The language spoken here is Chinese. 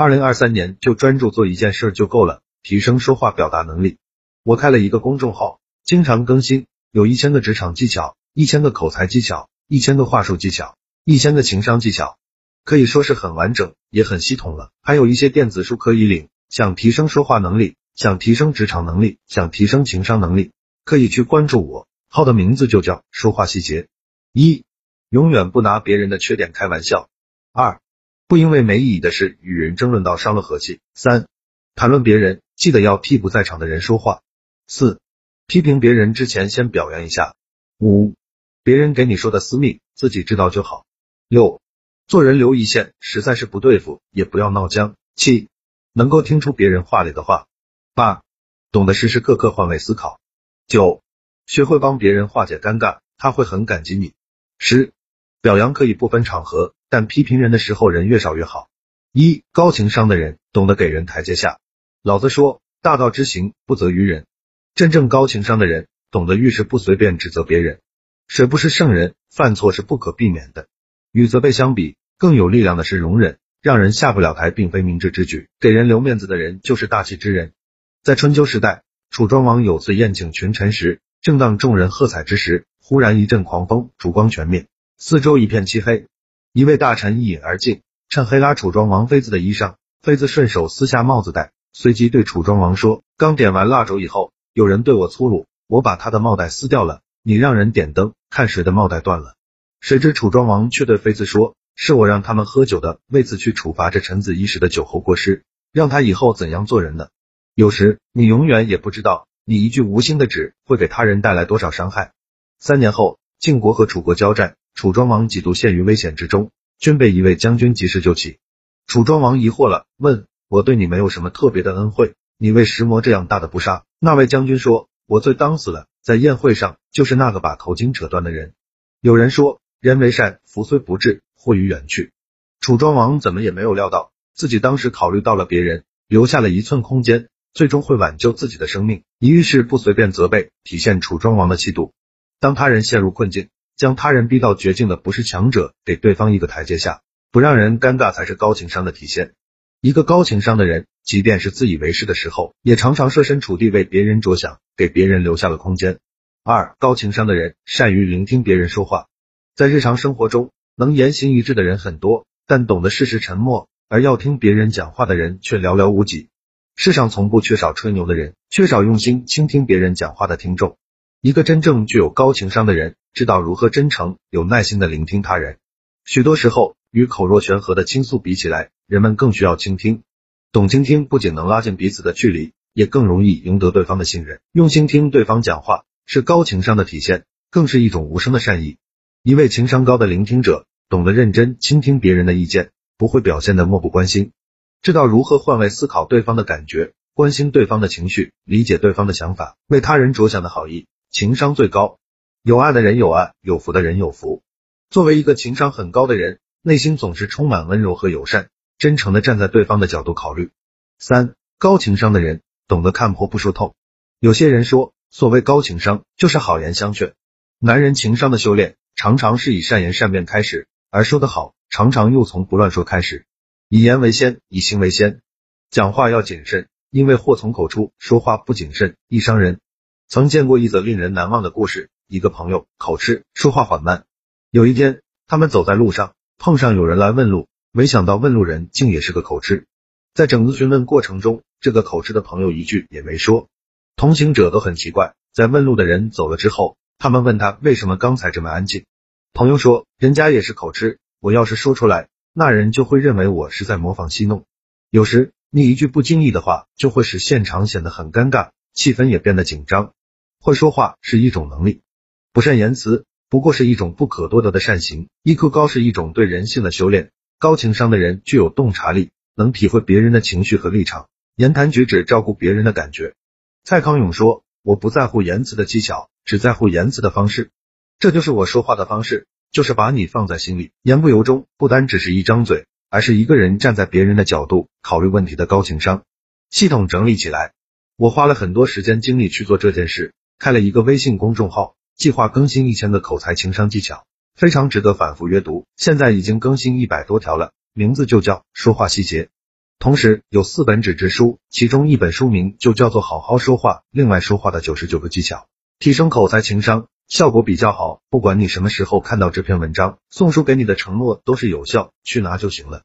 二零二三年就专注做一件事就够了，提升说话表达能力。我开了一个公众号，经常更新，有一千个职场技巧，一千个口才技巧，一千个话术技巧，一千个情商技巧，可以说是很完整，也很系统了。还有一些电子书可以领，想提升说话能力，想提升职场能力，想提升情商能力，可以去关注我。号的名字就叫说话细节。一，永远不拿别人的缺点开玩笑。二。不因为没意义的事与人争论到伤了和气。三、谈论别人，记得要替不在场的人说话。四、批评别人之前先表扬一下。五、别人给你说的私密，自己知道就好。六、做人留一线，实在是不对付，也不要闹僵。七、能够听出别人话里的话。八、懂得时时刻刻换位思考。九、学会帮别人化解尴尬，他会很感激你。十、表扬可以不分场合。但批评人的时候，人越少越好。一高情商的人懂得给人台阶下。老子说，大道之行，不责于人。真正高情商的人懂得遇事不随便指责别人。谁不是圣人？犯错是不可避免的。与责备相比，更有力量的是容忍。让人下不了台，并非明智之举。给人留面子的人，就是大气之人。在春秋时代，楚庄王有次宴请群臣时，正当众人喝彩之时，忽然一阵狂风，烛光全灭，四周一片漆黑。一位大臣一饮而尽，趁黑拉楚庄王妃子的衣裳，妃子顺手撕下帽子戴，随即对楚庄王说：“刚点完蜡烛以后，有人对我粗鲁，我把他的帽带撕掉了。你让人点灯，看谁的帽带断了。”谁知楚庄王却对妃子说：“是我让他们喝酒的，为此去处罚这臣子一时的酒后过失，让他以后怎样做人呢？有时你永远也不知道，你一句无心的指会给他人带来多少伤害。”三年后，晋国和楚国交战。楚庄王几度陷于危险之中，均被一位将军及时救起。楚庄王疑惑了，问：“我对你没有什么特别的恩惠，你为石磨这样大的不杀？”那位将军说：“我罪当死了，在宴会上就是那个把头巾扯断的人。”有人说：“人为善，福虽不至，祸于远去。”楚庄王怎么也没有料到，自己当时考虑到了别人，留下了一寸空间，最终会挽救自己的生命。一遇事不随便责备，体现楚庄王的气度。当他人陷入困境。将他人逼到绝境的不是强者，给对方一个台阶下，不让人尴尬才是高情商的体现。一个高情商的人，即便是自以为是的时候，也常常设身处地为别人着想，给别人留下了空间。二高情商的人善于聆听别人说话，在日常生活中，能言行一致的人很多，但懂得适时沉默而要听别人讲话的人却寥寥无几。世上从不缺少吹牛的人，缺少用心倾听别人讲话的听众。一个真正具有高情商的人，知道如何真诚、有耐心的聆听他人。许多时候，与口若悬河的倾诉比起来，人们更需要倾听。懂倾听不仅能拉近彼此的距离，也更容易赢得对方的信任。用心听对方讲话，是高情商的体现，更是一种无声的善意。一位情商高的聆听者，懂得认真倾听别人的意见，不会表现的漠不关心，知道如何换位思考对方的感觉，关心对方的情绪，理解对方的想法，为他人着想的好意。情商最高，有爱的人有爱，有福的人有福。作为一个情商很高的人，内心总是充满温柔和友善，真诚的站在对方的角度考虑。三高情商的人懂得看破不说透。有些人说，所谓高情商就是好言相劝。男人情商的修炼，常常是以善言善辩开始，而说得好，常常又从不乱说开始。以言为先，以行为先。讲话要谨慎，因为祸从口出，说话不谨慎易伤人。曾见过一则令人难忘的故事。一个朋友口吃，说话缓慢。有一天，他们走在路上，碰上有人来问路，没想到问路人竟也是个口吃。在整个询问过程中，这个口吃的朋友一句也没说。同行者都很奇怪。在问路的人走了之后，他们问他为什么刚才这么安静。朋友说，人家也是口吃，我要是说出来，那人就会认为我是在模仿戏弄。有时你一句不经意的话，就会使现场显得很尴尬，气氛也变得紧张。会说话是一种能力，不善言辞不过是一种不可多得的善行。EQ 高是一种对人性的修炼，高情商的人具有洞察力，能体会别人的情绪和立场，言谈举止照顾别人的感觉。蔡康永说：“我不在乎言辞的技巧，只在乎言辞的方式。这就是我说话的方式，就是把你放在心里，言不由衷。不单只是一张嘴，而是一个人站在别人的角度考虑问题的高情商。系统整理起来，我花了很多时间精力去做这件事。”开了一个微信公众号，计划更新一千个口才情商技巧，非常值得反复阅读。现在已经更新一百多条了，名字就叫说话细节。同时有四本纸质书，其中一本书名就叫做好好说话，另外说话的九十九个技巧，提升口才情商，效果比较好。不管你什么时候看到这篇文章，宋叔给你的承诺都是有效，去拿就行了。